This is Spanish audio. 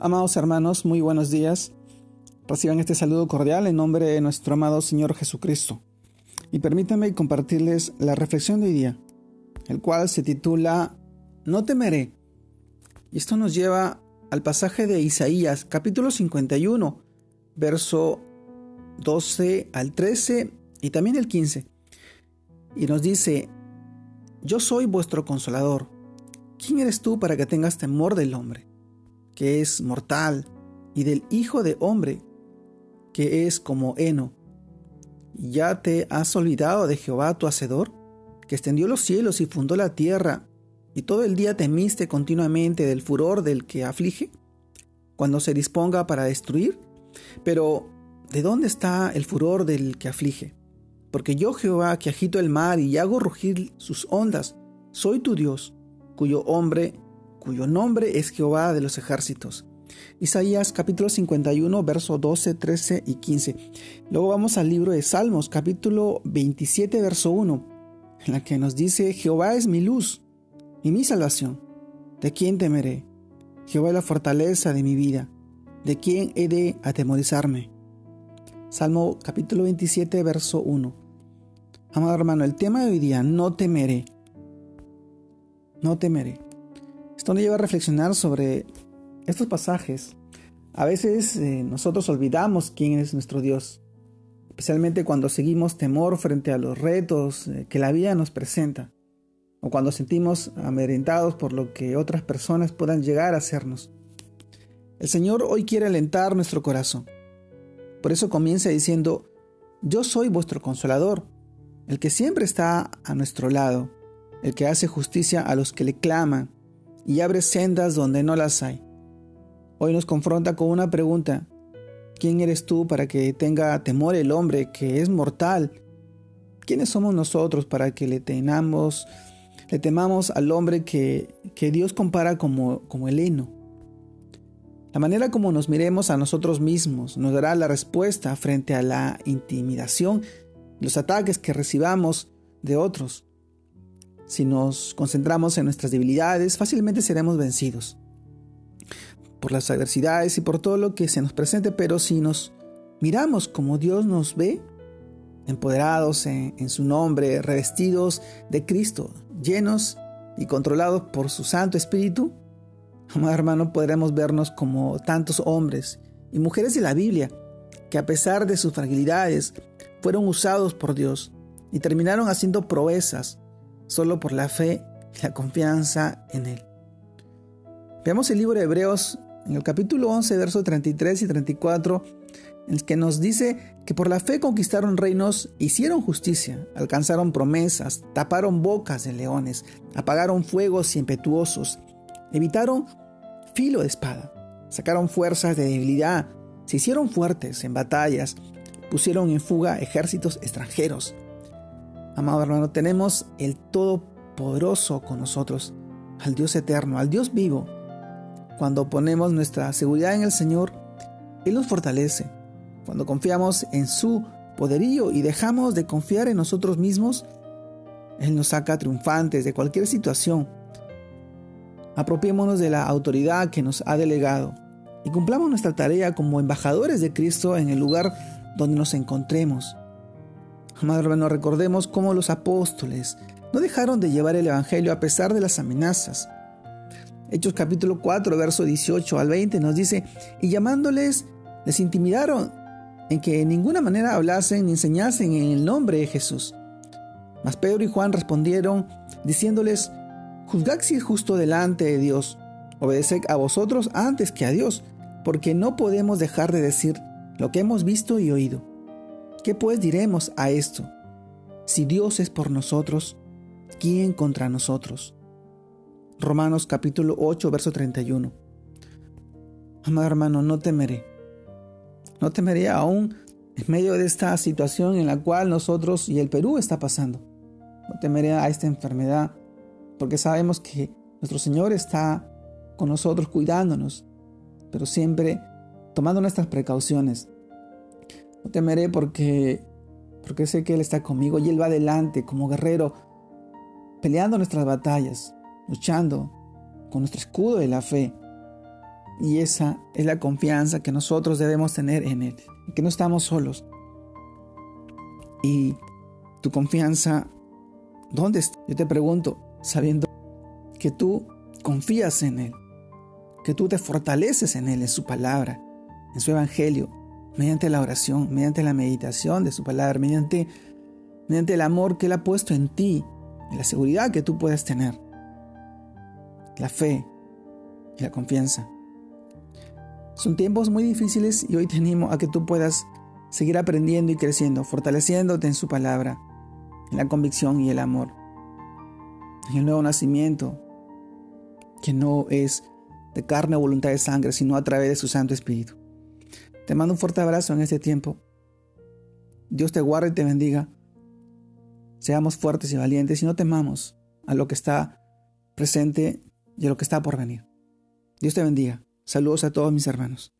Amados hermanos, muy buenos días. Reciban este saludo cordial en nombre de nuestro amado Señor Jesucristo. Y permítanme compartirles la reflexión de hoy día, el cual se titula No temeré. Y esto nos lleva al pasaje de Isaías, capítulo 51, verso 12 al 13 y también el 15. Y nos dice, Yo soy vuestro consolador. ¿Quién eres tú para que tengas temor del hombre? Que es mortal, y del Hijo de Hombre, que es como heno. ¿Ya te has olvidado de Jehová tu Hacedor, que extendió los cielos y fundó la tierra, y todo el día temiste continuamente del furor del que aflige, cuando se disponga para destruir? Pero, ¿de dónde está el furor del que aflige? Porque yo Jehová, que agito el mar y hago rugir sus ondas, soy tu Dios, cuyo hombre cuyo nombre es Jehová de los ejércitos. Isaías capítulo 51, verso 12, 13 y 15. Luego vamos al libro de Salmos capítulo 27, verso 1, en la que nos dice, Jehová es mi luz y mi salvación. ¿De quién temeré? Jehová es la fortaleza de mi vida. ¿De quién he de atemorizarme? Salmo capítulo 27, verso 1. Amado hermano, el tema de hoy día, no temeré. No temeré. Esto nos lleva a reflexionar sobre estos pasajes. A veces eh, nosotros olvidamos quién es nuestro Dios, especialmente cuando seguimos temor frente a los retos eh, que la vida nos presenta, o cuando sentimos amedrentados por lo que otras personas puedan llegar a hacernos. El Señor hoy quiere alentar nuestro corazón. Por eso comienza diciendo, yo soy vuestro consolador, el que siempre está a nuestro lado, el que hace justicia a los que le claman, y abre sendas donde no las hay. Hoy nos confronta con una pregunta. ¿Quién eres tú para que tenga temor el hombre que es mortal? ¿Quiénes somos nosotros para que le temamos, le temamos al hombre que, que Dios compara como, como el heno? La manera como nos miremos a nosotros mismos nos dará la respuesta frente a la intimidación, los ataques que recibamos de otros. Si nos concentramos en nuestras debilidades, fácilmente seremos vencidos por las adversidades y por todo lo que se nos presente, pero si nos miramos como Dios nos ve, empoderados en, su nombre, revestidos de Cristo, llenos y controlados por su Santo Espíritu, amado hermano, podremos vernos como tantos hombres y mujeres de la Biblia que a pesar de sus fragilidades fueron usados por Dios y terminaron haciendo proezas solo por la fe y la confianza en Él. Veamos el libro de Hebreos en el capítulo 11, versos 33 y 34, en el que nos dice que por la fe conquistaron reinos, hicieron justicia, alcanzaron promesas, taparon bocas de leones, apagaron fuegos impetuosos, evitaron filo de espada, sacaron fuerzas de debilidad, se hicieron fuertes en batallas, pusieron en fuga ejércitos extranjeros, Amado hermano, tenemos el Todopoderoso con nosotros, al Dios eterno, al Dios vivo. Cuando ponemos nuestra seguridad en el Señor, Él nos fortalece. Cuando confiamos en su poderío y dejamos de confiar en nosotros mismos, Él nos saca triunfantes de cualquier situación. Apropiémonos de la autoridad que nos ha delegado y cumplamos nuestra tarea como embajadores de Cristo en el lugar donde nos encontremos. Amado hermano, recordemos cómo los apóstoles no dejaron de llevar el Evangelio a pesar de las amenazas. Hechos capítulo 4, verso 18 al 20 nos dice, y llamándoles, les intimidaron en que en ninguna manera hablasen ni enseñasen en el nombre de Jesús. Mas Pedro y Juan respondieron, diciéndoles, juzgad si es justo delante de Dios, obedeced a vosotros antes que a Dios, porque no podemos dejar de decir lo que hemos visto y oído. ¿Qué pues diremos a esto? Si Dios es por nosotros, ¿quién contra nosotros? Romanos capítulo 8, verso 31. Amado hermano, no temeré. No temeré aún en medio de esta situación en la cual nosotros y el Perú está pasando. No temeré a esta enfermedad porque sabemos que nuestro Señor está con nosotros cuidándonos, pero siempre tomando nuestras precauciones. Temeré porque, porque sé que Él está conmigo y Él va adelante como guerrero, peleando nuestras batallas, luchando con nuestro escudo de la fe. Y esa es la confianza que nosotros debemos tener en Él, que no estamos solos. Y tu confianza, ¿dónde está? Yo te pregunto, sabiendo que tú confías en Él, que tú te fortaleces en Él, en su palabra, en su evangelio, mediante la oración, mediante la meditación de su palabra, mediante, mediante el amor que Él ha puesto en ti y la seguridad que tú puedes tener, la fe y la confianza. Son tiempos muy difíciles y hoy te animo a que tú puedas seguir aprendiendo y creciendo, fortaleciéndote en su palabra, en la convicción y el amor, en el nuevo nacimiento, que no es de carne o voluntad de sangre, sino a través de su Santo Espíritu. Te mando un fuerte abrazo en este tiempo. Dios te guarde y te bendiga. Seamos fuertes y valientes y no temamos a lo que está presente y a lo que está por venir. Dios te bendiga. Saludos a todos mis hermanos.